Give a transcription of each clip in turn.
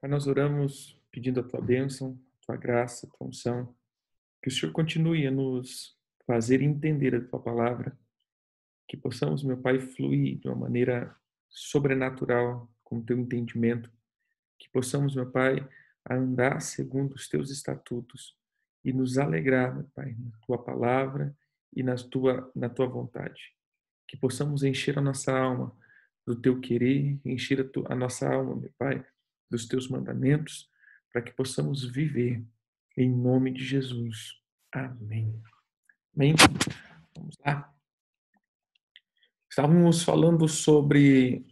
Pai, nós oramos pedindo a tua bênção, a tua graça, a tua unção, que o Senhor continue a nos fazer entender a tua palavra, que possamos, meu Pai, fluir de uma maneira sobrenatural com o teu entendimento, que possamos, meu Pai, andar segundo os teus estatutos e nos alegrar, meu Pai, na tua palavra e na tua, na tua vontade. Que possamos encher a nossa alma do teu querer, encher a, tua, a nossa alma, meu Pai, dos teus mandamentos, para que possamos viver em nome de Jesus. Amém. Amém. Vamos lá. Estávamos falando sobre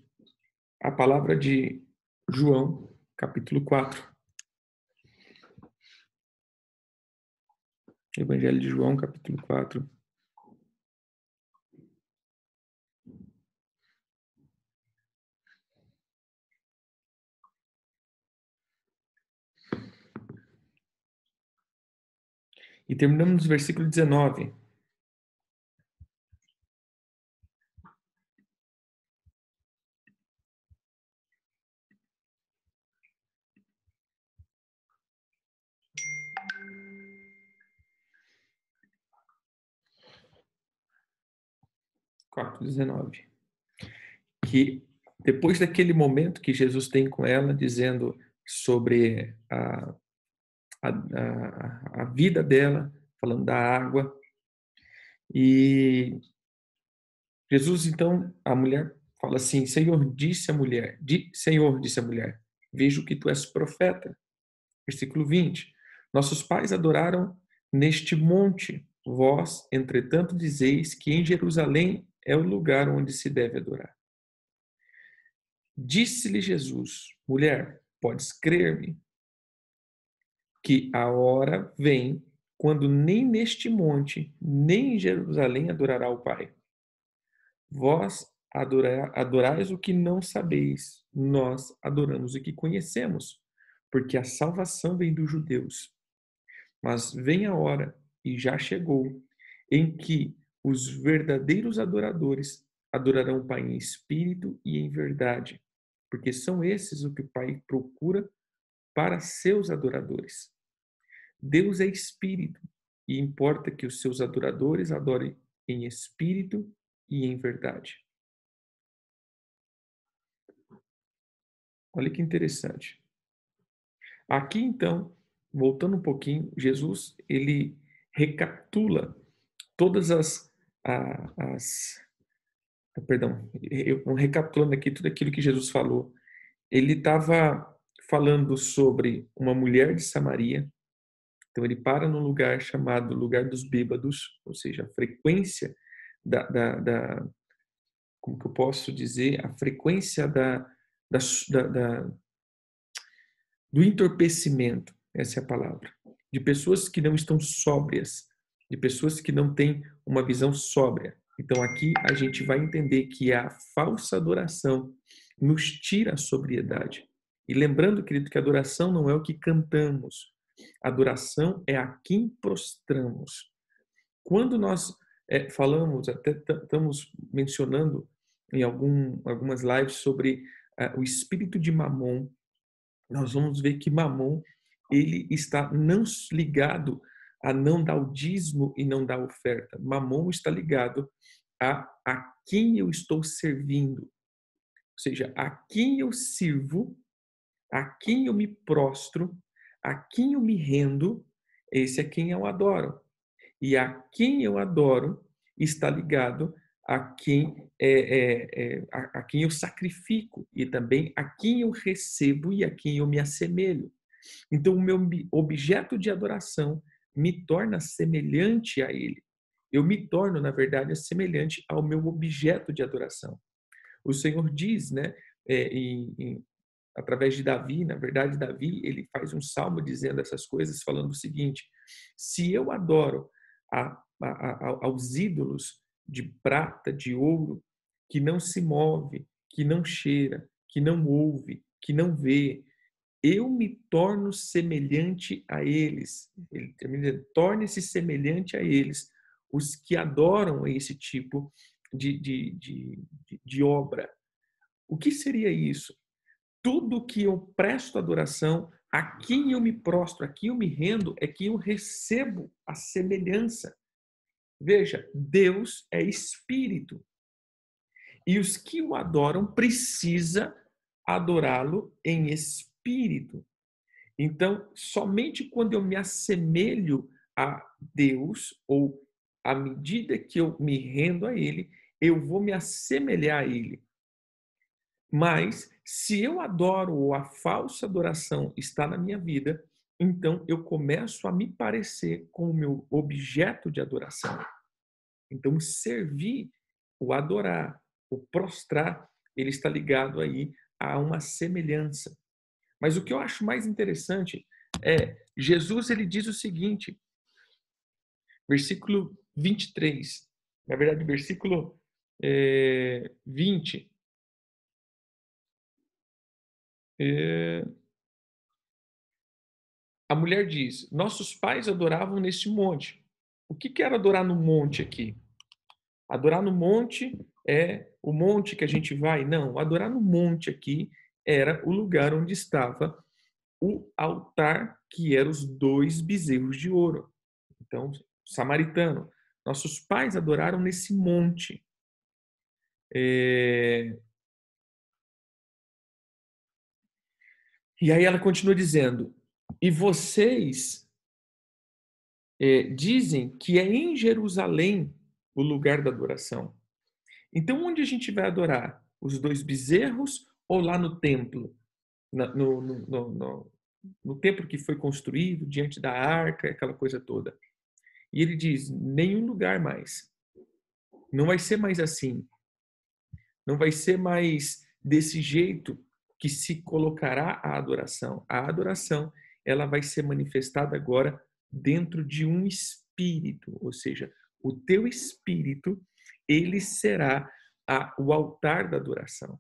a palavra de João, capítulo 4. Evangelho de João, capítulo 4. E terminamos no versículo 19. Quatro, dezenove. Que depois daquele momento que Jesus tem com ela, dizendo sobre a a, a, a vida dela, falando da água. E Jesus, então, a mulher fala assim: Senhor, disse a mulher, di, Senhor, disse a mulher, vejo que tu és profeta. Versículo 20. Nossos pais adoraram neste monte. Vós, entretanto, dizeis que em Jerusalém é o lugar onde se deve adorar. Disse-lhe Jesus: Mulher, podes crer-me, que a hora vem quando nem neste monte, nem em Jerusalém adorará o Pai. Vós adorais o que não sabeis, nós adoramos o que conhecemos, porque a salvação vem dos judeus. Mas vem a hora, e já chegou, em que os verdadeiros adoradores adorarão o Pai em espírito e em verdade, porque são esses o que o Pai procura para seus adoradores. Deus é espírito e importa que os seus adoradores adorem em espírito e em verdade. Olha que interessante. Aqui então, voltando um pouquinho, Jesus ele recapitula todas as, as perdão, eu recapitulando aqui tudo aquilo que Jesus falou. Ele estava falando sobre uma mulher de Samaria. Então ele para num lugar chamado lugar dos bêbados, ou seja, a frequência da, da, da como que eu posso dizer, a frequência da, da, da, do entorpecimento, essa é a palavra, de pessoas que não estão sóbrias, de pessoas que não têm uma visão sóbria. Então aqui a gente vai entender que a falsa adoração nos tira a sobriedade. E lembrando, querido, que a adoração não é o que cantamos. Adoração é a quem prostramos. Quando nós é, falamos, até estamos mencionando em algum, algumas lives sobre uh, o espírito de Mamon, nós vamos ver que Mamon ele está não ligado a não dar o dízimo e não dar oferta. Mamon está ligado a a quem eu estou servindo. Ou seja, a quem eu sirvo a quem eu me prostro, a quem eu me rendo, esse é quem eu adoro. E a quem eu adoro está ligado a quem é, é, é a, a, quem eu sacrifico e também a quem eu recebo e a quem eu me assemelho. Então, o meu objeto de adoração me torna semelhante a ele. Eu me torno, na verdade, semelhante ao meu objeto de adoração. O Senhor diz, né, é, em, em através de Davi, na verdade, Davi, ele faz um salmo dizendo essas coisas, falando o seguinte: se eu adoro a, a, a, aos ídolos de prata, de ouro, que não se move, que não cheira, que não ouve, que não vê, eu me torno semelhante a eles. Ele termina torne-se semelhante a eles, os que adoram esse tipo de, de, de, de obra. O que seria isso? Tudo que eu presto adoração, a quem eu me prostro, a quem eu me rendo, é que eu recebo a semelhança. Veja, Deus é espírito. E os que o adoram precisa adorá-lo em espírito. Então, somente quando eu me assemelho a Deus, ou à medida que eu me rendo a Ele, eu vou me assemelhar a Ele. Mas, se eu adoro ou a falsa adoração está na minha vida, então eu começo a me parecer com o meu objeto de adoração. Então, servir, o adorar, o prostrar, ele está ligado aí a uma semelhança. Mas o que eu acho mais interessante é Jesus ele diz o seguinte, versículo 23, na verdade, versículo é, 20. É, a mulher diz: Nossos pais adoravam neste monte. O que, que era adorar no monte aqui? Adorar no monte é o monte que a gente vai? Não, adorar no monte aqui era o lugar onde estava o altar, que eram os dois bezerros de ouro. Então, samaritano. Nossos pais adoraram nesse monte. É... E aí ela continua dizendo: e vocês é, dizem que é em Jerusalém o lugar da adoração. Então, onde a gente vai adorar? Os dois bezerros ou lá no templo? No, no, no, no, no templo que foi construído, diante da arca, aquela coisa toda. E ele diz: nenhum lugar mais. Não vai ser mais assim. Não vai ser mais desse jeito que se colocará a adoração. A adoração ela vai ser manifestada agora dentro de um espírito, ou seja, o teu espírito, ele será a, o altar da adoração.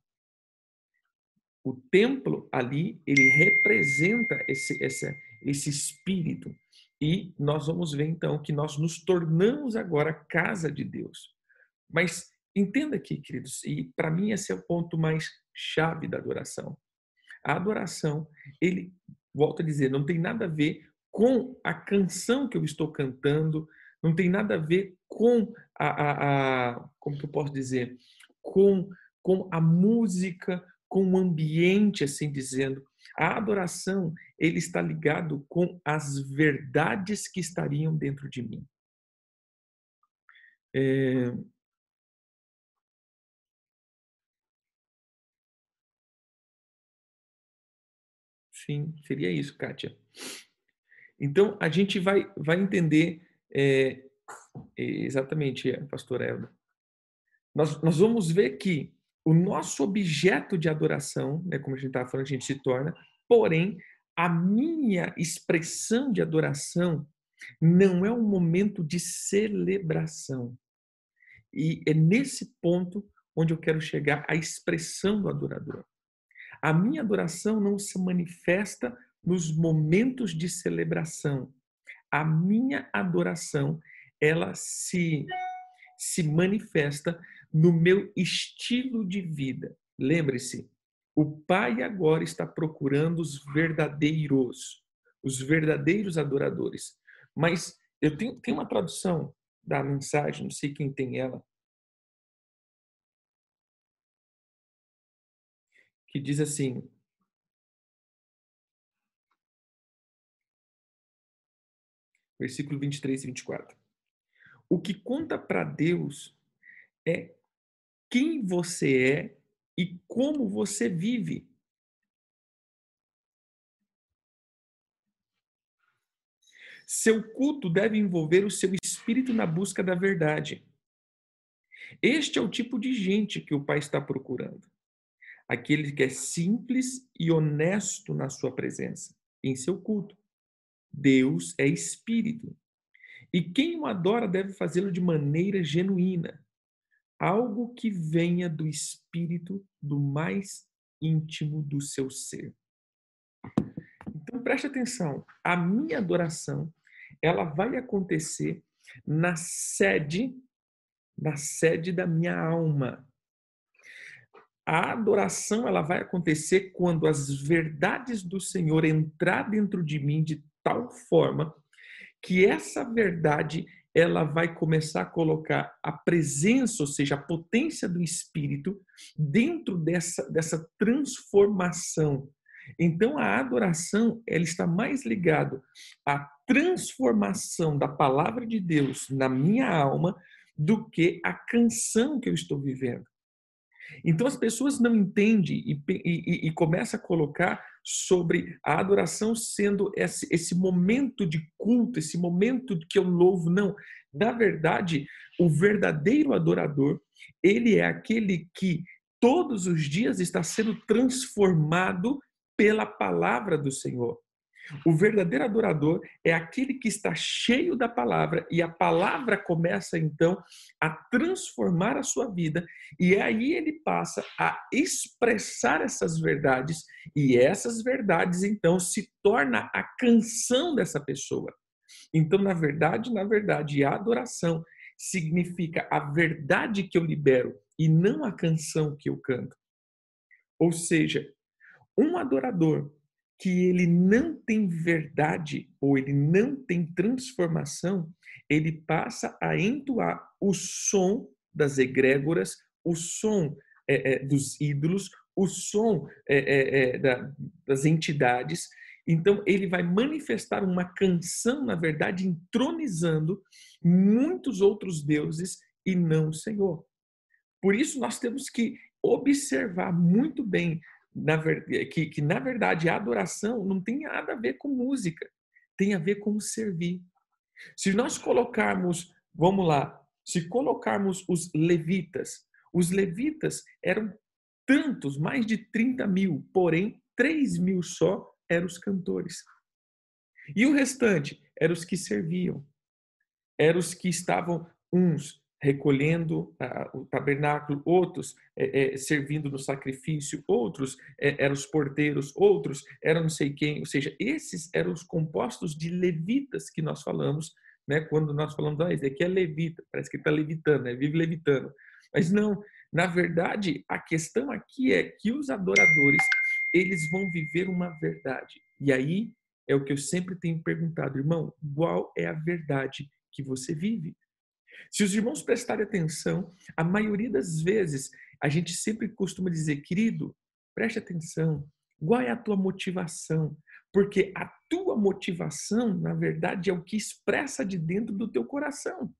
O templo ali, ele representa esse, esse, esse espírito. E nós vamos ver então que nós nos tornamos agora casa de Deus. Mas entenda aqui, queridos, e para mim esse é o ponto mais chave da adoração. A adoração, ele volto a dizer, não tem nada a ver com a canção que eu estou cantando, não tem nada a ver com a, a, a como que eu posso dizer, com, com a música, com o ambiente, assim dizendo. A adoração, ele está ligado com as verdades que estariam dentro de mim. É, Sim, seria isso, Kátia. Então, a gente vai, vai entender é, exatamente, é, pastor Elda. Nós, nós vamos ver que o nosso objeto de adoração, né, como a gente estava falando, a gente se torna, porém, a minha expressão de adoração não é um momento de celebração. E é nesse ponto onde eu quero chegar à expressão do adorador. A minha adoração não se manifesta nos momentos de celebração. A minha adoração, ela se se manifesta no meu estilo de vida. Lembre-se, o Pai agora está procurando os verdadeiros, os verdadeiros adoradores. Mas eu tenho, tenho uma tradução da mensagem, não sei quem tem ela, que diz assim: versículo 23 e 24. O que conta para Deus é quem você é e como você vive. Seu culto deve envolver o seu espírito na busca da verdade. Este é o tipo de gente que o Pai está procurando aquele que é simples e honesto na sua presença, em seu culto. Deus é espírito. E quem o adora deve fazê-lo de maneira genuína, algo que venha do espírito do mais íntimo do seu ser. Então preste atenção, a minha adoração, ela vai acontecer na sede, na sede da minha alma, a adoração ela vai acontecer quando as verdades do Senhor entrar dentro de mim de tal forma que essa verdade ela vai começar a colocar a presença, ou seja, a potência do Espírito dentro dessa, dessa transformação. Então, a adoração ela está mais ligado à transformação da palavra de Deus na minha alma do que a canção que eu estou vivendo. Então as pessoas não entendem e, e, e começam a colocar sobre a adoração sendo esse, esse momento de culto, esse momento que eu louvo. Não. Na verdade, o verdadeiro adorador, ele é aquele que todos os dias está sendo transformado pela palavra do Senhor. O verdadeiro adorador é aquele que está cheio da palavra e a palavra começa então a transformar a sua vida e aí ele passa a expressar essas verdades e essas verdades então se torna a canção dessa pessoa. Então, na verdade, na verdade, a adoração significa a verdade que eu libero e não a canção que eu canto. Ou seja, um adorador que ele não tem verdade ou ele não tem transformação, ele passa a entoar o som das egrégoras, o som é, é, dos ídolos, o som é, é da, das entidades. Então, ele vai manifestar uma canção, na verdade, entronizando muitos outros deuses e não o Senhor. Por isso, nós temos que observar muito bem na, que, que, na verdade, a adoração não tem nada a ver com música, tem a ver com servir. Se nós colocarmos, vamos lá, se colocarmos os levitas, os levitas eram tantos, mais de 30 mil, porém 3 mil só eram os cantores. E o restante eram os que serviam, eram os que estavam uns recolhendo ah, o tabernáculo, outros é, é, servindo no sacrifício, outros é, eram os porteiros, outros eram não sei quem, ou seja, esses eram os compostos de levitas que nós falamos, né? Quando nós falamos, ah, esse aqui é levita, parece que está levitando, né? Vive levitando. Mas não, na verdade, a questão aqui é que os adoradores, eles vão viver uma verdade. E aí é o que eu sempre tenho perguntado, irmão, qual é a verdade que você vive? Se os irmãos prestarem atenção, a maioria das vezes a gente sempre costuma dizer, querido, preste atenção, qual é a tua motivação? Porque a tua motivação, na verdade, é o que expressa de dentro do teu coração.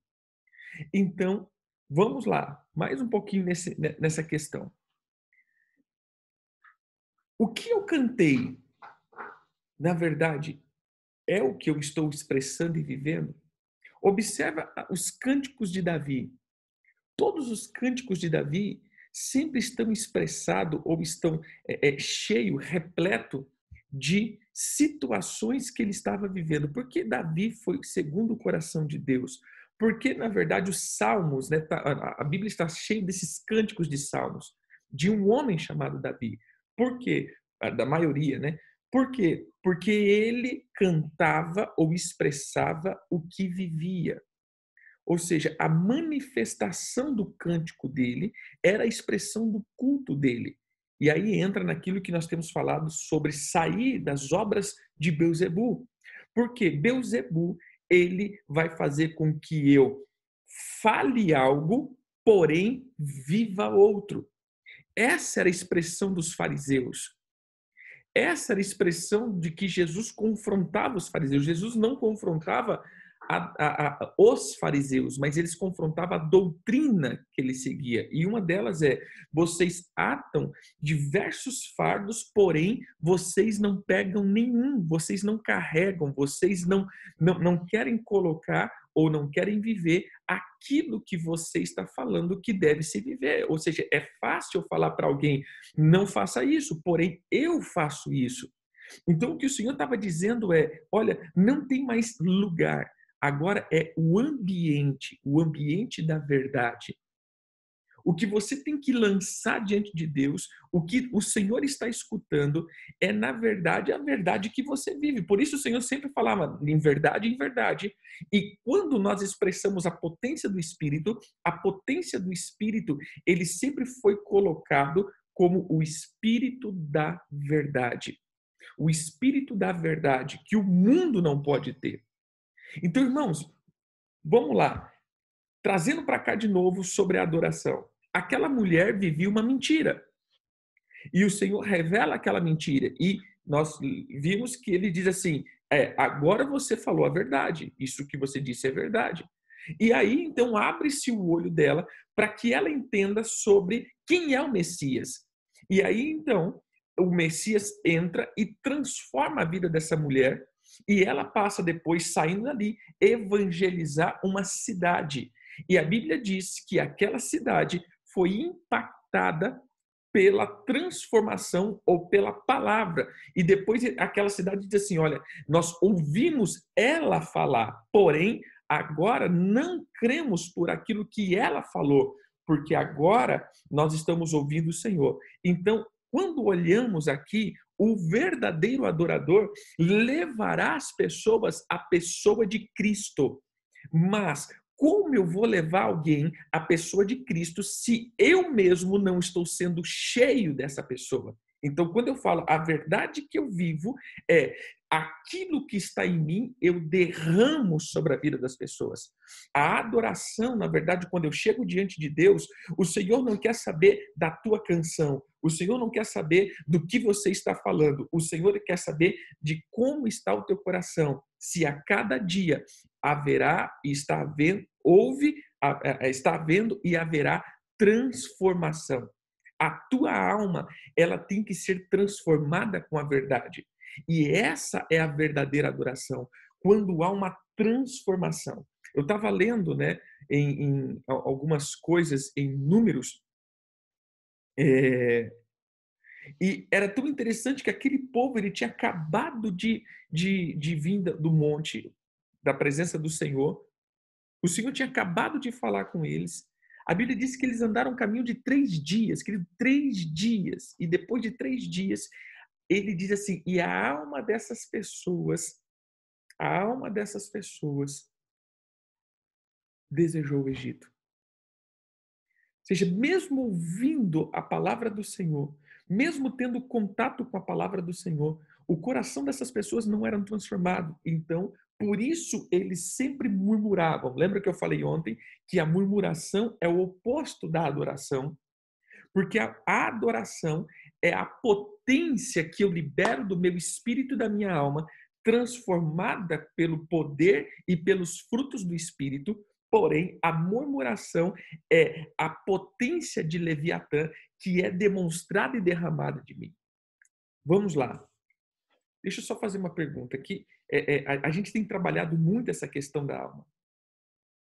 Então, vamos lá, mais um pouquinho nesse, nessa questão. O que eu cantei, na verdade, é o que eu estou expressando e vivendo? Observa os cânticos de Davi. Todos os cânticos de Davi sempre estão expressados ou estão é, é, cheio, repleto de situações que ele estava vivendo. Porque Davi foi segundo o coração de Deus. Porque, na verdade, os salmos, né, tá, a Bíblia está cheia desses cânticos de salmos, de um homem chamado Davi. Por quê? Da maioria, né? Por quê? Porque ele cantava ou expressava o que vivia. Ou seja, a manifestação do cântico dele era a expressão do culto dele. E aí entra naquilo que nós temos falado sobre sair das obras de Beuzebu. Porque Beuzebu, ele vai fazer com que eu fale algo, porém viva outro. Essa era a expressão dos fariseus. Essa era a expressão de que Jesus confrontava os fariseus. Jesus não confrontava a, a, a, os fariseus, mas eles confrontavam a doutrina que ele seguia. E uma delas é: vocês atam diversos fardos, porém vocês não pegam nenhum, vocês não carregam, vocês não, não, não querem colocar ou não querem viver aquilo que você está falando que deve se viver. Ou seja, é fácil falar para alguém, não faça isso, porém eu faço isso. Então, o que o Senhor estava dizendo é: olha, não tem mais lugar Agora é o ambiente, o ambiente da verdade. O que você tem que lançar diante de Deus, o que o Senhor está escutando, é na verdade a verdade que você vive. Por isso o Senhor sempre falava em verdade, em verdade. E quando nós expressamos a potência do Espírito, a potência do Espírito, ele sempre foi colocado como o Espírito da Verdade. O Espírito da Verdade que o mundo não pode ter. Então, irmãos, vamos lá. Trazendo para cá de novo sobre a adoração. Aquela mulher vivia uma mentira. E o Senhor revela aquela mentira. E nós vimos que ele diz assim: é, agora você falou a verdade. Isso que você disse é verdade. E aí, então, abre-se o olho dela para que ela entenda sobre quem é o Messias. E aí, então, o Messias entra e transforma a vida dessa mulher e ela passa depois, saindo dali, evangelizar uma cidade. E a Bíblia diz que aquela cidade foi impactada pela transformação ou pela palavra. E depois aquela cidade diz assim: olha, nós ouvimos ela falar, porém agora não cremos por aquilo que ela falou, porque agora nós estamos ouvindo o Senhor. Então, quando olhamos aqui, o verdadeiro adorador levará as pessoas à pessoa de Cristo. Mas como eu vou levar alguém à pessoa de Cristo se eu mesmo não estou sendo cheio dessa pessoa? Então, quando eu falo a verdade que eu vivo é aquilo que está em mim, eu derramo sobre a vida das pessoas. A adoração, na verdade, quando eu chego diante de Deus, o Senhor não quer saber da tua canção, o Senhor não quer saber do que você está falando, o Senhor quer saber de como está o teu coração. Se a cada dia haverá e está havendo, houve, está havendo e haverá transformação. A tua alma, ela tem que ser transformada com a verdade. E essa é a verdadeira adoração, quando há uma transformação. Eu estava lendo né, em, em, algumas coisas, em números, é, e era tão interessante que aquele povo ele tinha acabado de, de, de vir do monte, da presença do Senhor. O Senhor tinha acabado de falar com eles. A Bíblia diz que eles andaram um caminho de três dias, querido, três dias. E depois de três dias, ele diz assim: e a alma dessas pessoas, a alma dessas pessoas desejou o Egito. Ou seja, mesmo ouvindo a palavra do Senhor, mesmo tendo contato com a palavra do Senhor, o coração dessas pessoas não era transformado. Então, por isso eles sempre murmuravam. Lembra que eu falei ontem que a murmuração é o oposto da adoração? Porque a adoração é a potência que eu libero do meu espírito e da minha alma, transformada pelo poder e pelos frutos do espírito. Porém, a murmuração é a potência de Leviatã que é demonstrada e derramada de mim. Vamos lá. Deixa eu só fazer uma pergunta aqui. É, é, a, a gente tem trabalhado muito essa questão da alma.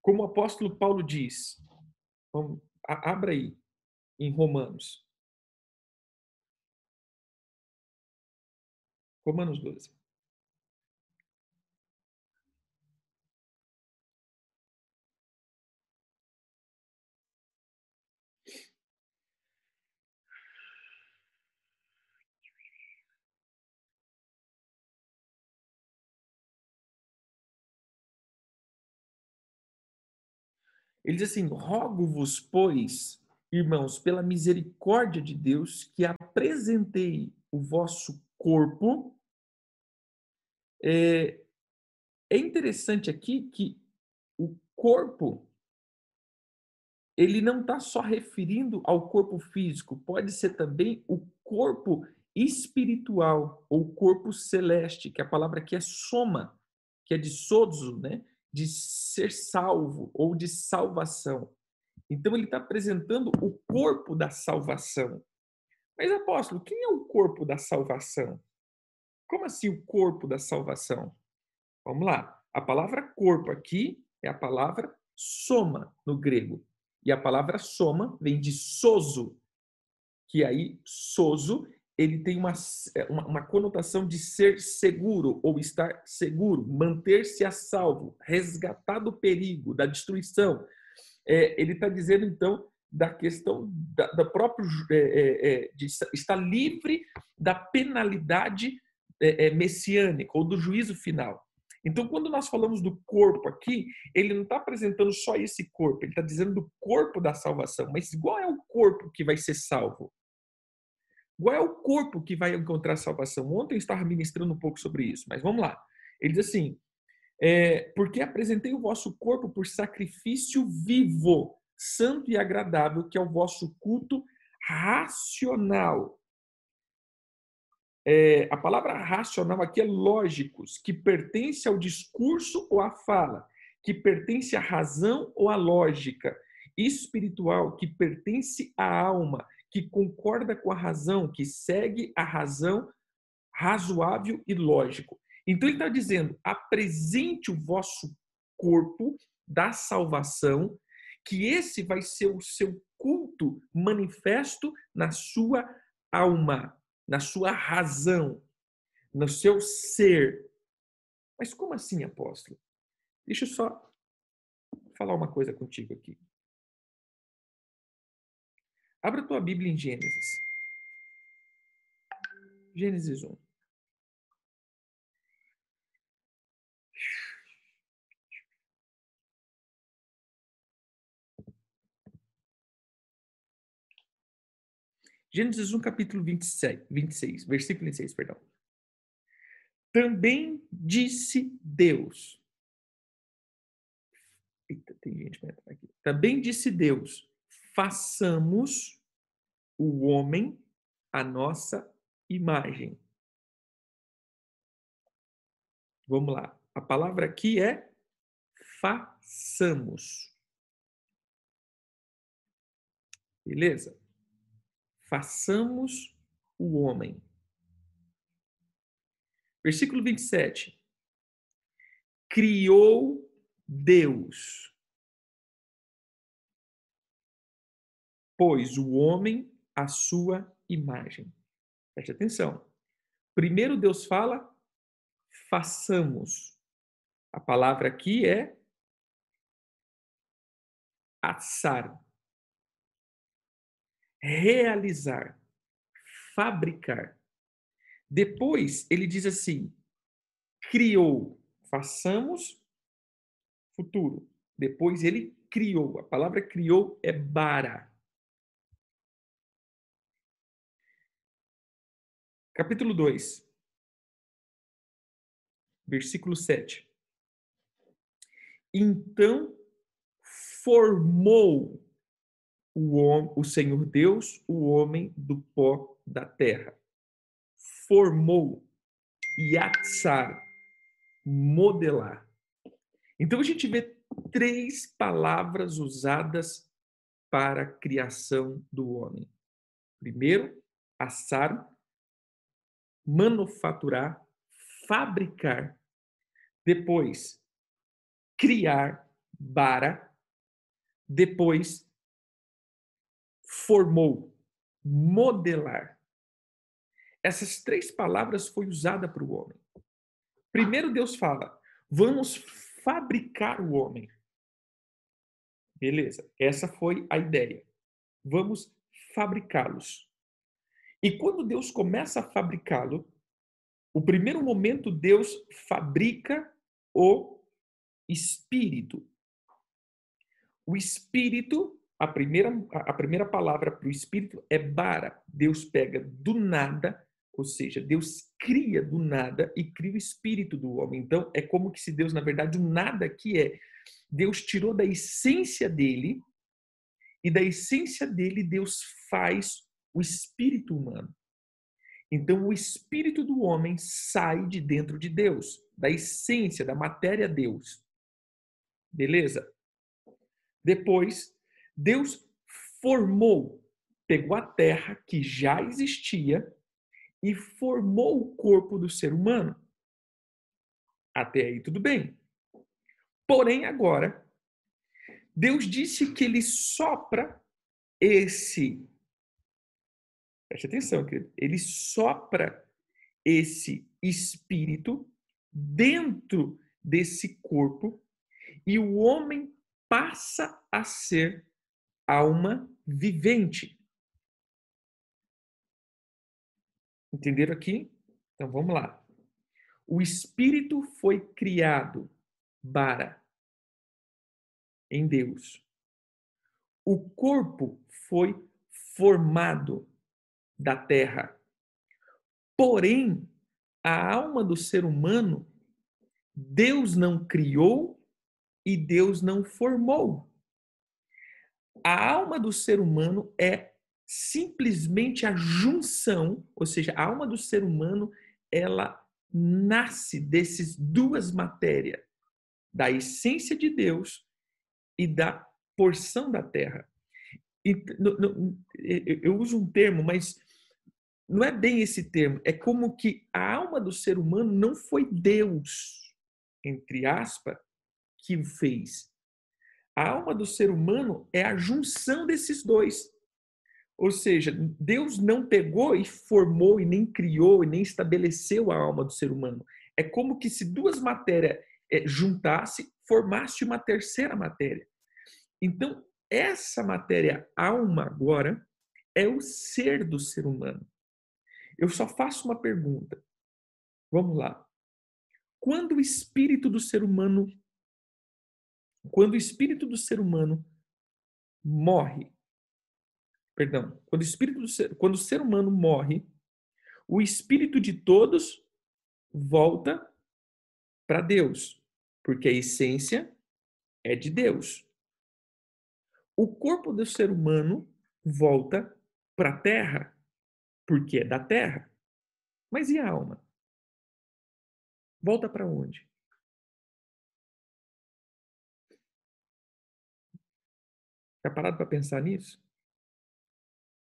Como o apóstolo Paulo diz, vamos, a, abra aí, em Romanos. Romanos 12. Ele diz assim: rogo-vos, pois, irmãos, pela misericórdia de Deus, que apresentei o vosso corpo. É, é interessante aqui que o corpo ele não está só referindo ao corpo físico, pode ser também o corpo espiritual ou corpo celeste, que a palavra aqui é soma, que é de sozo, né? De ser salvo ou de salvação. Então ele está apresentando o corpo da salvação. Mas, apóstolo, quem é o corpo da salvação? Como assim o corpo da salvação? Vamos lá. A palavra corpo aqui é a palavra soma no grego. E a palavra soma vem de soso, que aí soso ele tem uma, uma, uma conotação de ser seguro ou estar seguro, manter-se a salvo, resgatar do perigo, da destruição. É, ele está dizendo, então, da questão da, da próprio é, é, é, de estar livre da penalidade é, é, messiânica ou do juízo final. Então, quando nós falamos do corpo aqui, ele não está apresentando só esse corpo, ele está dizendo do corpo da salvação. Mas qual é o corpo que vai ser salvo? Qual é o corpo que vai encontrar salvação? Ontem eu estava ministrando um pouco sobre isso, mas vamos lá. Ele diz assim: é, porque apresentei o vosso corpo por sacrifício vivo, santo e agradável, que é o vosso culto racional. É, a palavra racional aqui é lógicos, que pertence ao discurso ou à fala, que pertence à razão ou à lógica, espiritual, que pertence à alma, que concorda com a razão, que segue a razão razoável e lógico. Então ele está dizendo: apresente o vosso corpo da salvação, que esse vai ser o seu culto manifesto na sua alma, na sua razão, no seu ser. Mas como assim, apóstolo? Deixa eu só falar uma coisa contigo aqui. Abra tua Bíblia em Gênesis. Gênesis 1. Gênesis 1, capítulo 27, 26, versículo 26, perdão. Também disse Deus. Eita, tem gente para entrar aqui. Também disse Deus: façamos o homem a nossa imagem. Vamos lá. A palavra aqui é façamos. Beleza? façamos o homem. Versículo 27. Criou Deus, pois o homem a sua imagem. Preste atenção. Primeiro Deus fala, façamos. A palavra aqui é assar realizar, fabricar. Depois ele diz assim: criou, façamos futuro. Depois ele criou. A palavra criou é bara. Capítulo 2, versículo 7. Então formou o, o Senhor Deus o homem do pó da terra. Formou, yatsar, modelar. Então a gente vê três palavras usadas para a criação do homem. Primeiro, assar, manufaturar, fabricar. Depois, criar, bara. Depois, formou, modelar. Essas três palavras foi usada para o homem. Primeiro Deus fala: "Vamos fabricar o homem". Beleza? Essa foi a ideia. Vamos fabricá-los. E quando Deus começa a fabricá-lo, o primeiro momento Deus fabrica o espírito. O espírito a primeira, a primeira palavra para o espírito é bara. Deus pega do nada, ou seja, Deus cria do nada e cria o espírito do homem. Então, é como que se Deus, na verdade, o nada que é. Deus tirou da essência dele e da essência dele Deus faz o espírito humano. Então, o espírito do homem sai de dentro de Deus, da essência, da matéria Deus. Beleza? Depois, Deus formou, pegou a terra que já existia e formou o corpo do ser humano. Até aí tudo bem. Porém, agora, Deus disse que ele sopra esse. Preste atenção, querido. Ele sopra esse espírito dentro desse corpo e o homem passa a ser alma vivente. Entenderam aqui? Então vamos lá. O espírito foi criado para em Deus. O corpo foi formado da terra. Porém, a alma do ser humano, Deus não criou e Deus não formou. A alma do ser humano é simplesmente a junção, ou seja, a alma do ser humano, ela nasce desses duas matérias, da essência de Deus e da porção da terra. E, no, no, eu uso um termo, mas não é bem esse termo. É como que a alma do ser humano não foi Deus, entre aspas, que o fez. A alma do ser humano é a junção desses dois. Ou seja, Deus não pegou e formou e nem criou e nem estabeleceu a alma do ser humano. É como que se duas matérias é, juntasse, formasse uma terceira matéria. Então, essa matéria alma agora é o ser do ser humano. Eu só faço uma pergunta. Vamos lá. Quando o espírito do ser humano quando o espírito do ser humano morre, perdão, quando o espírito do ser, quando o ser humano morre, o espírito de todos volta para Deus, porque a essência é de Deus. O corpo do ser humano volta para a terra, porque é da terra. Mas e a alma? Volta para onde? Já parado para pensar nisso?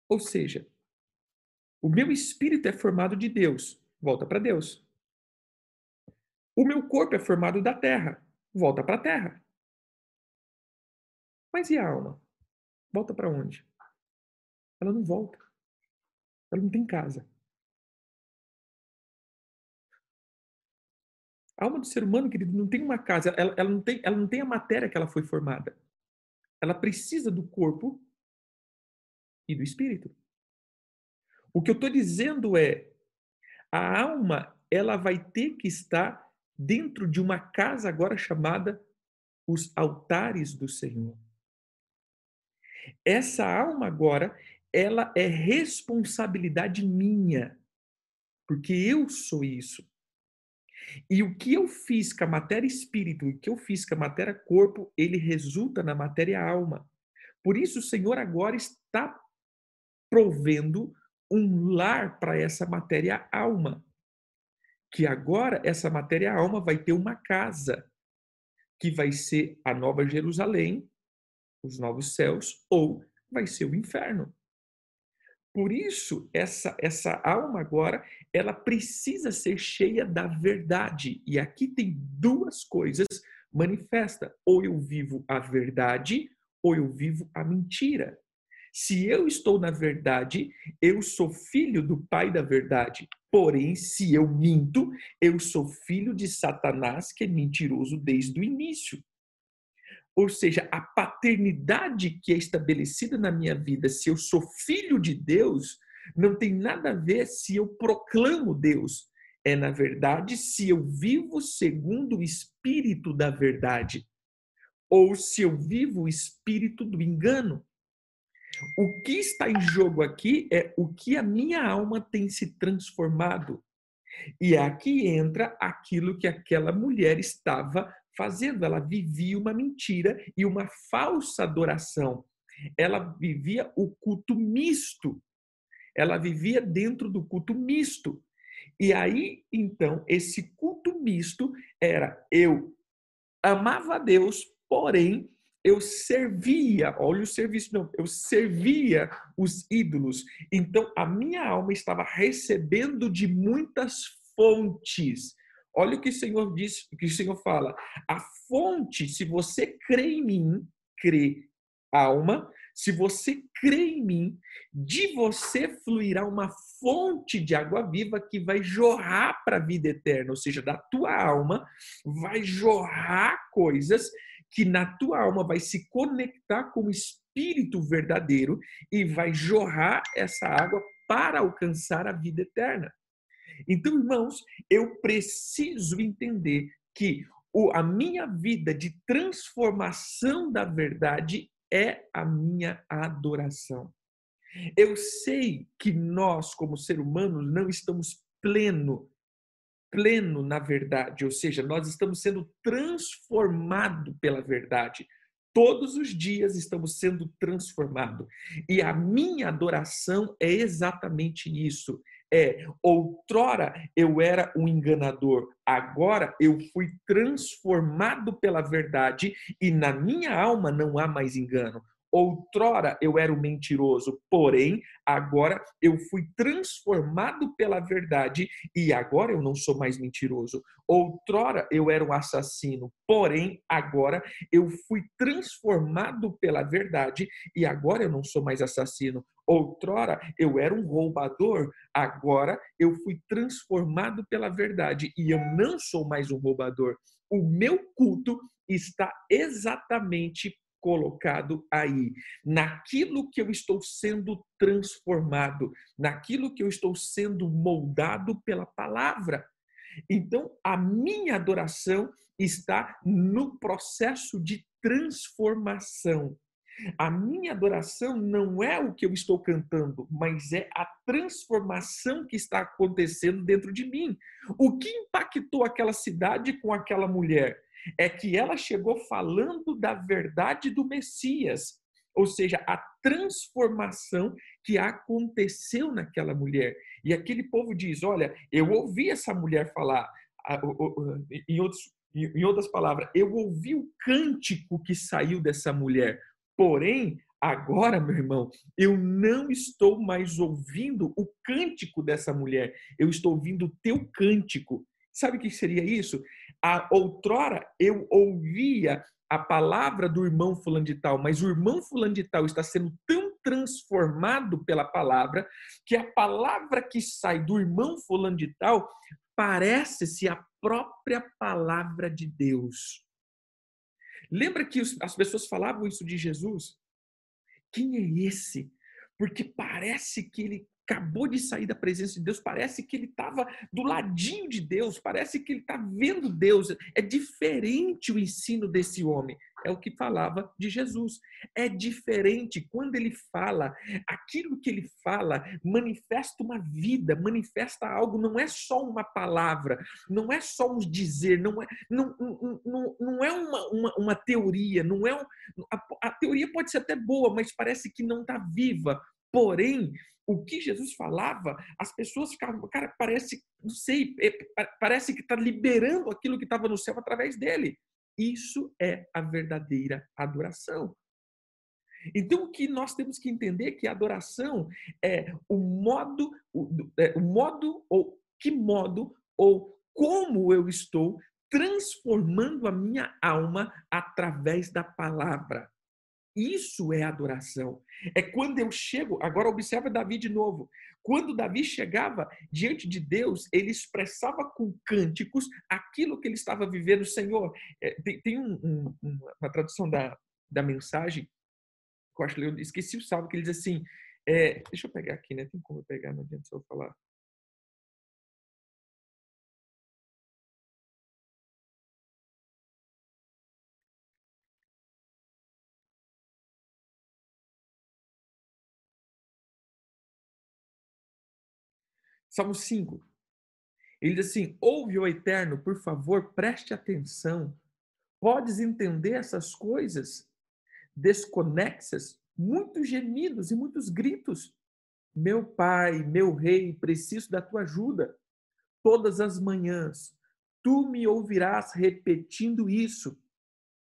Ou seja, o meu espírito é formado de Deus, volta para Deus. O meu corpo é formado da terra, volta para a terra. Mas e a alma? Volta para onde? Ela não volta. Ela não tem casa. A alma do ser humano, querido, não tem uma casa. Ela, ela, não tem, ela não tem a matéria que ela foi formada. Ela precisa do corpo e do espírito. O que eu estou dizendo é, a alma ela vai ter que estar dentro de uma casa agora chamada os altares do Senhor. Essa alma agora, ela é responsabilidade minha, porque eu sou isso. E o que eu fiz com a matéria espírito e o que eu fiz com a matéria corpo, ele resulta na matéria alma. Por isso o Senhor agora está provendo um lar para essa matéria alma. Que agora essa matéria alma vai ter uma casa, que vai ser a nova Jerusalém, os novos céus, ou vai ser o inferno. Por isso, essa, essa alma agora, ela precisa ser cheia da verdade. E aqui tem duas coisas manifesta. Ou eu vivo a verdade, ou eu vivo a mentira. Se eu estou na verdade, eu sou filho do Pai da verdade. Porém, se eu minto, eu sou filho de Satanás, que é mentiroso desde o início. Ou seja, a paternidade que é estabelecida na minha vida, se eu sou filho de Deus, não tem nada a ver se eu proclamo Deus. É, na verdade, se eu vivo segundo o espírito da verdade, ou se eu vivo o espírito do engano. O que está em jogo aqui é o que a minha alma tem se transformado. E aqui entra aquilo que aquela mulher estava fazendo. Ela vivia uma mentira e uma falsa adoração. Ela vivia o culto misto. Ela vivia dentro do culto misto. E aí, então, esse culto misto era eu amava a Deus, porém eu servia, olha o serviço, não, eu servia os ídolos. Então a minha alma estava recebendo de muitas fontes. Olha o que o Senhor diz, o que o Senhor fala. A fonte, se você crê em mim, crê alma, se você crê em mim, de você fluirá uma fonte de água viva que vai jorrar para a vida eterna, ou seja, da tua alma vai jorrar coisas que na tua alma vai se conectar com o espírito verdadeiro e vai jorrar essa água para alcançar a vida eterna. Então, irmãos, eu preciso entender que a minha vida de transformação da verdade é a minha adoração. Eu sei que nós, como ser humanos, não estamos pleno, pleno na verdade, ou seja, nós estamos sendo transformados pela verdade. Todos os dias estamos sendo transformados. E a minha adoração é exatamente isso. É, outrora eu era um enganador, agora eu fui transformado pela verdade e na minha alma não há mais engano. Outrora eu era um mentiroso, porém agora eu fui transformado pela verdade e agora eu não sou mais mentiroso. Outrora eu era um assassino, porém agora eu fui transformado pela verdade e agora eu não sou mais assassino. Outrora eu era um roubador, agora eu fui transformado pela verdade e eu não sou mais um roubador. O meu culto está exatamente colocado aí, naquilo que eu estou sendo transformado, naquilo que eu estou sendo moldado pela palavra. Então, a minha adoração está no processo de transformação. A minha adoração não é o que eu estou cantando, mas é a transformação que está acontecendo dentro de mim. O que impactou aquela cidade com aquela mulher? É que ela chegou falando da verdade do Messias, ou seja, a transformação que aconteceu naquela mulher. E aquele povo diz: Olha, eu ouvi essa mulher falar, em, outros, em outras palavras, eu ouvi o cântico que saiu dessa mulher, porém, Agora, meu irmão, eu não estou mais ouvindo o cântico dessa mulher, eu estou ouvindo o teu cântico. Sabe o que seria isso? A outrora eu ouvia a palavra do irmão fulano de tal, mas o irmão fulano de tal está sendo tão transformado pela palavra que a palavra que sai do irmão fulano de tal parece-se a própria palavra de Deus. Lembra que as pessoas falavam isso de Jesus? Quem é esse? Porque parece que ele acabou de sair da presença de Deus, parece que ele estava do ladinho de Deus, parece que ele está vendo Deus. É diferente o ensino desse homem. É o que falava de Jesus. É diferente quando ele fala, aquilo que ele fala manifesta uma vida, manifesta algo, não é só uma palavra, não é só um dizer, não é, não, não, não é uma, uma, uma teoria, não é um, a, a teoria pode ser até boa, mas parece que não está viva. Porém, o que Jesus falava, as pessoas ficavam, cara, parece, não sei, é, parece que está liberando aquilo que estava no céu através dele. Isso é a verdadeira adoração. Então, o que nós temos que entender é que a adoração é o modo, o, é, o modo, ou que modo, ou como eu estou transformando a minha alma através da palavra. Isso é adoração. É quando eu chego, agora observa Davi de novo. Quando Davi chegava diante de Deus, ele expressava com cânticos aquilo que ele estava vivendo. Senhor, é, tem, tem um, um, uma tradução da, da mensagem, que eu acho que eu esqueci o salmo, que ele diz assim, é, deixa eu pegar aqui, né? Tem como eu pegar, não adianta eu falar. Salmo 5. Ele diz assim: Ouve, o Eterno, por favor, preste atenção. Podes entender essas coisas desconexas? Muitos gemidos e muitos gritos. Meu Pai, meu Rei, preciso da tua ajuda. Todas as manhãs, tu me ouvirás repetindo isso.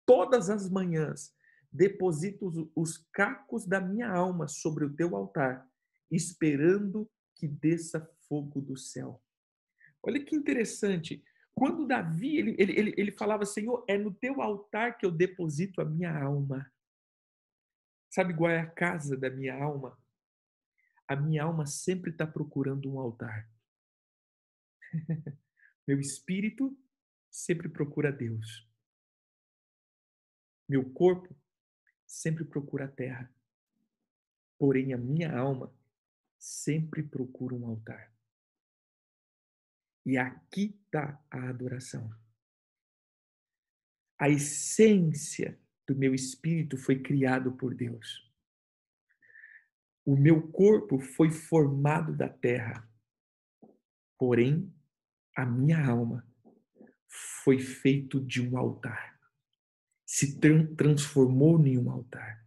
Todas as manhãs, deposito os cacos da minha alma sobre o teu altar, esperando que desça fogo do céu. Olha que interessante. Quando Davi, ele, ele, ele falava, Senhor, é no teu altar que eu deposito a minha alma. Sabe qual é a casa da minha alma? A minha alma sempre está procurando um altar. Meu espírito sempre procura Deus. Meu corpo sempre procura a terra. Porém, a minha alma sempre procura um altar. E aqui está a adoração. A essência do meu espírito foi criado por Deus. O meu corpo foi formado da terra, porém a minha alma foi feito de um altar. Se transformou em um altar.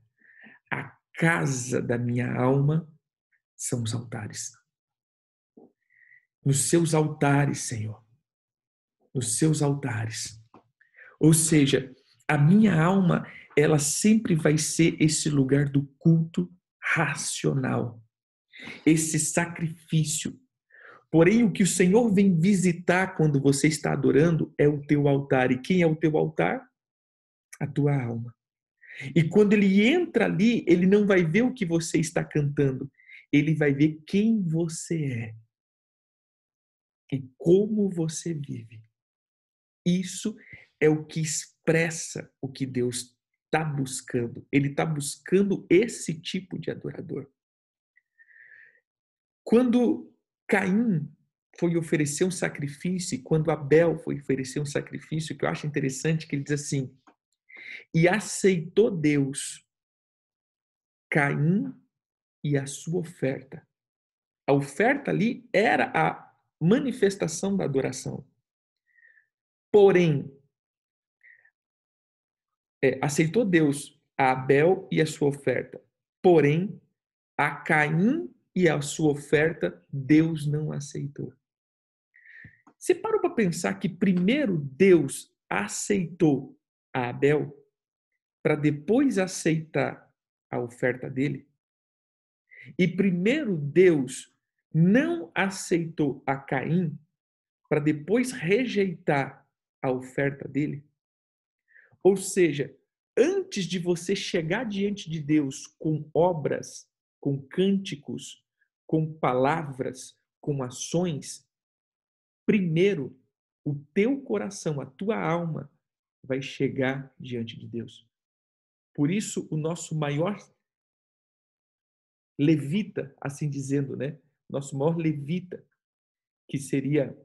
A casa da minha alma são os altares. Nos seus altares, Senhor. Nos seus altares. Ou seja, a minha alma, ela sempre vai ser esse lugar do culto racional. Esse sacrifício. Porém, o que o Senhor vem visitar quando você está adorando é o teu altar. E quem é o teu altar? A tua alma. E quando ele entra ali, ele não vai ver o que você está cantando, ele vai ver quem você é e como você vive. Isso é o que expressa o que Deus está buscando. Ele está buscando esse tipo de adorador. Quando Caim foi oferecer um sacrifício, quando Abel foi oferecer um sacrifício, que eu acho interessante, que ele diz assim: e aceitou Deus Caim e a sua oferta. A oferta ali era a manifestação da adoração. Porém, é, aceitou Deus a Abel e a sua oferta. Porém, a Caim e a sua oferta, Deus não aceitou. Você parou para pensar que primeiro Deus aceitou a Abel para depois aceitar a oferta dele? E primeiro Deus não aceitou a Caim para depois rejeitar a oferta dele? Ou seja, antes de você chegar diante de Deus com obras, com cânticos, com palavras, com ações, primeiro o teu coração, a tua alma vai chegar diante de Deus. Por isso, o nosso maior levita, assim dizendo, né? Nosso maior levita, que seria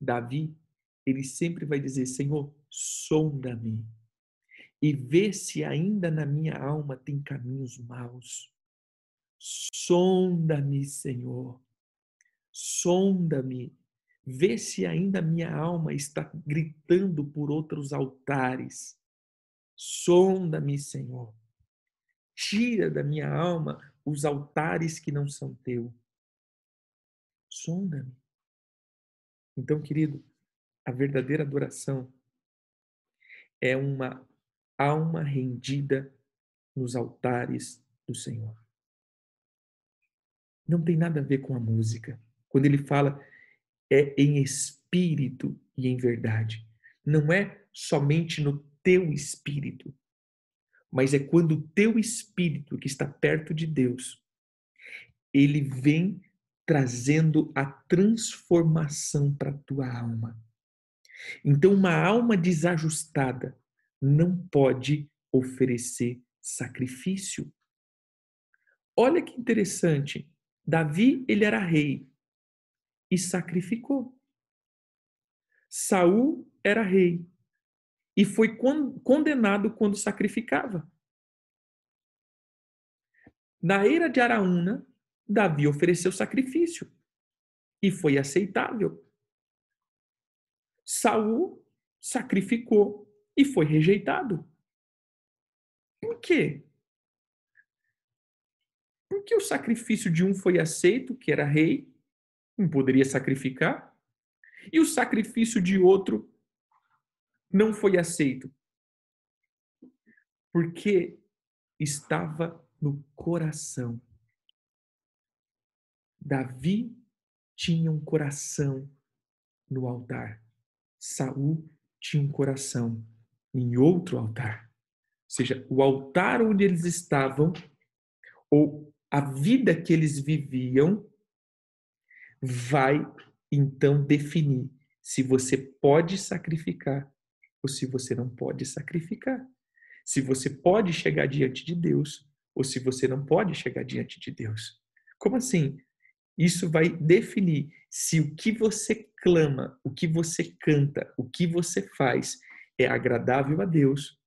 Davi, ele sempre vai dizer: Senhor, sonda-me e vê se ainda na minha alma tem caminhos maus. Sonda-me, Senhor. Sonda-me. Vê se ainda minha alma está gritando por outros altares. Sonda-me, Senhor. Tira da minha alma os altares que não são teu. Sonda-me. Então, querido, a verdadeira adoração é uma alma rendida nos altares do Senhor. Não tem nada a ver com a música. Quando ele fala é em espírito e em verdade. Não é somente no teu espírito, mas é quando o teu espírito que está perto de Deus, ele vem trazendo a transformação para a tua alma. Então, uma alma desajustada não pode oferecer sacrifício. Olha que interessante. Davi, ele era rei e sacrificou. Saul era rei e foi condenado quando sacrificava. Na era de Araúna, Davi ofereceu sacrifício e foi aceitável. Saul sacrificou e foi rejeitado. Por quê? Porque o sacrifício de um foi aceito, que era rei, não poderia sacrificar, e o sacrifício de outro não foi aceito? Porque estava no coração. Davi tinha um coração no altar. Saul tinha um coração em outro altar. Ou seja, o altar onde eles estavam, ou a vida que eles viviam, vai então definir se você pode sacrificar ou se você não pode sacrificar. Se você pode chegar diante de Deus ou se você não pode chegar diante de Deus. Como assim? Isso vai definir se o que você clama, o que você canta, o que você faz é agradável a Deus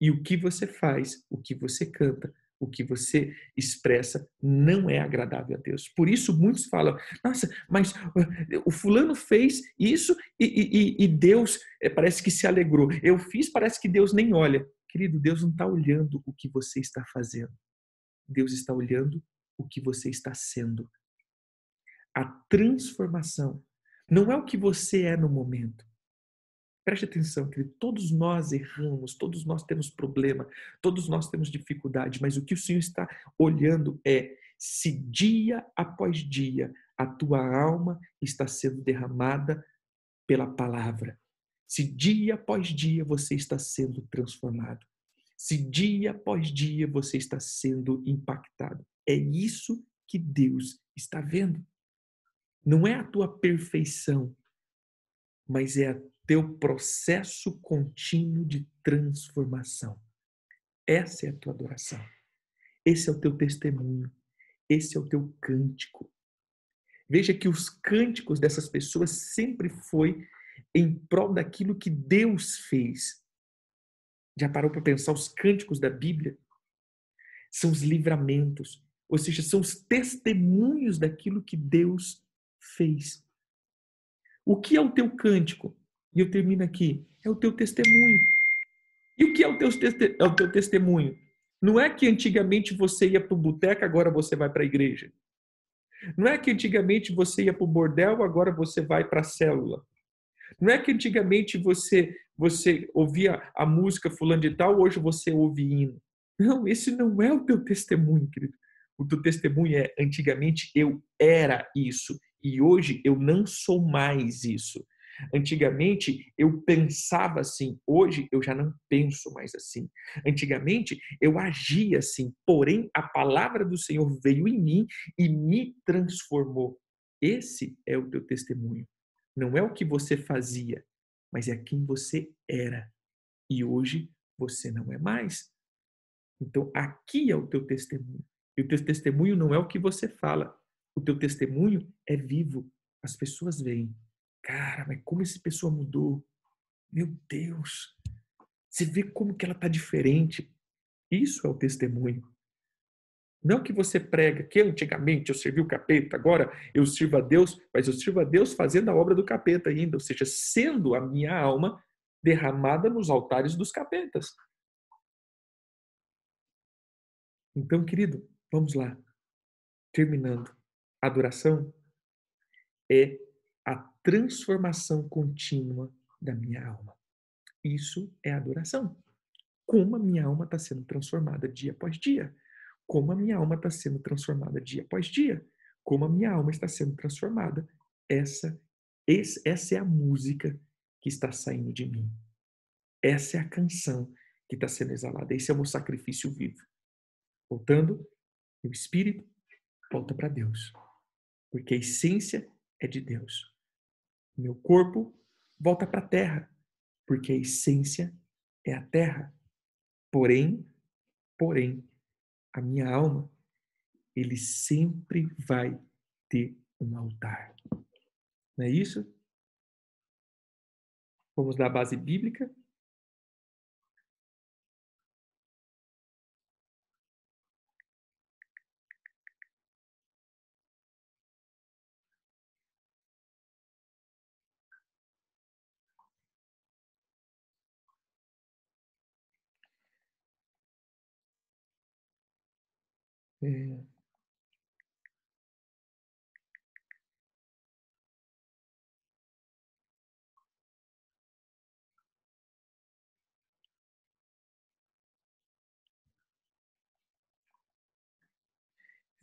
e o que você faz, o que você canta, o que você expressa não é agradável a Deus. Por isso muitos falam: nossa, mas uh, o fulano fez isso e, e, e Deus eh, parece que se alegrou. Eu fiz, parece que Deus nem olha. Querido, Deus não está olhando o que você está fazendo. Deus está olhando o que você está sendo. A transformação não é o que você é no momento. Preste atenção, querido. Todos nós erramos, todos nós temos problema, todos nós temos dificuldade, mas o que o Senhor está olhando é se dia após dia a tua alma está sendo derramada pela palavra. Se dia após dia você está sendo transformado. Se dia após dia você está sendo impactado. É isso que Deus está vendo. Não é a tua perfeição, mas é a teu processo contínuo de transformação. Essa é a tua adoração. Esse é o teu testemunho. Esse é o teu cântico. Veja que os cânticos dessas pessoas sempre foi em prol daquilo que Deus fez. Já parou para pensar os cânticos da Bíblia? São os livramentos, ou seja, são os testemunhos daquilo que Deus fez. O que é o teu cântico? E eu termino aqui. É o teu testemunho. E o que é o teu, é o teu testemunho? Não é que antigamente você ia para o boteco, agora você vai para a igreja. Não é que antigamente você ia para o bordel, agora você vai para a célula. Não é que antigamente você você ouvia a música fulano de tal, hoje você ouve hino. Não, esse não é o teu testemunho, querido. O teu testemunho é antigamente eu era isso e hoje eu não sou mais isso. Antigamente eu pensava assim, hoje eu já não penso mais assim. Antigamente eu agia assim, porém a palavra do Senhor veio em mim e me transformou. Esse é o teu testemunho. Não é o que você fazia, mas é quem você era. E hoje você não é mais. Então aqui é o teu testemunho. E o teu testemunho não é o que você fala. O teu testemunho é vivo. As pessoas veem. Cara, mas como essa pessoa mudou? Meu Deus! Você vê como que ela está diferente. Isso é o testemunho. Não que você prega que antigamente eu servi o capeta, agora eu sirvo a Deus, mas eu sirvo a Deus fazendo a obra do capeta ainda, ou seja, sendo a minha alma derramada nos altares dos capetas. Então, querido, vamos lá. Terminando. Adoração é a transformação contínua da minha alma. Isso é adoração. Como a minha alma está sendo transformada dia após dia. Como a minha alma está sendo transformada dia após dia. Como a minha alma está sendo transformada. Essa, esse, essa é a música que está saindo de mim. Essa é a canção que está sendo exalada. Esse é o meu sacrifício vivo. Voltando, o espírito volta para Deus. Porque a essência é de Deus. Meu corpo volta para a terra, porque a essência é a terra. Porém, porém, a minha alma, ele sempre vai ter um altar. Não é isso? Vamos dar a base bíblica. É.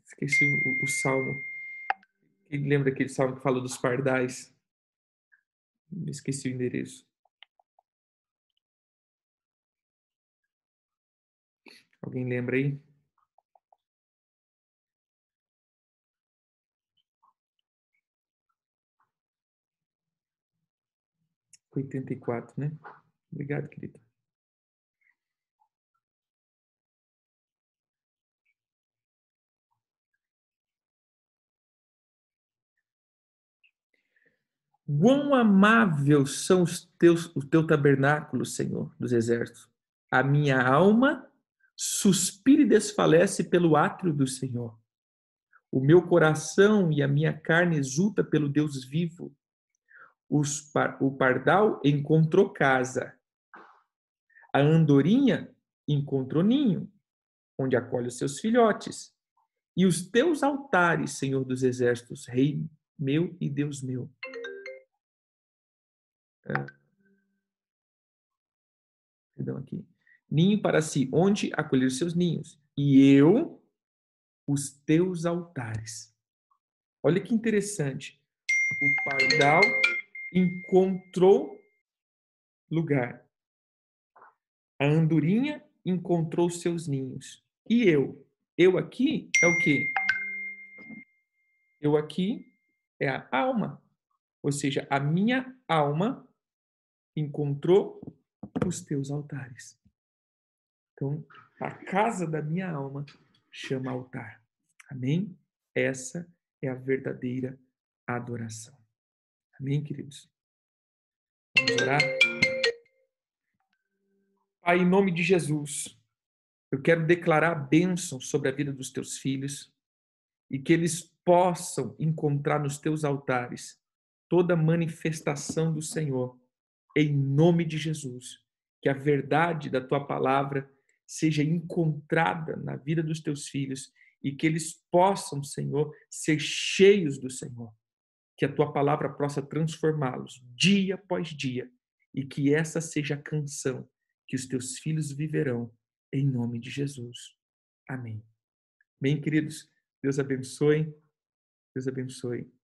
Esqueci o, o salmo. lembra aquele salmo que fala dos pardais? Esqueci o endereço. Alguém lembra aí? 84, né? Obrigado, querida. Quão amáveis são os teus, o teu tabernáculo, Senhor dos exércitos. A minha alma suspira e desfalece pelo átrio do Senhor. O meu coração e a minha carne exulta pelo Deus vivo. Par, o pardal encontrou casa. A andorinha encontrou ninho, onde acolhe os seus filhotes. E os teus altares, Senhor dos exércitos, Rei meu e Deus meu. É. Perdão aqui. Ninho para si, onde acolher seus ninhos. E eu, os teus altares. Olha que interessante. O pardal encontrou lugar. A andorinha encontrou seus ninhos. E eu? Eu aqui é o quê? Eu aqui é a alma. Ou seja, a minha alma encontrou os teus altares. Então, a casa da minha alma chama altar. Amém? Essa é a verdadeira adoração. Amém, queridos? Vamos orar? Pai, em nome de Jesus, eu quero declarar a bênção sobre a vida dos teus filhos e que eles possam encontrar nos teus altares toda manifestação do Senhor, em nome de Jesus. Que a verdade da tua palavra seja encontrada na vida dos teus filhos e que eles possam, Senhor, ser cheios do Senhor. Que a tua palavra possa transformá-los dia após dia e que essa seja a canção que os teus filhos viverão em nome de Jesus. Amém. Bem, queridos, Deus abençoe. Deus abençoe.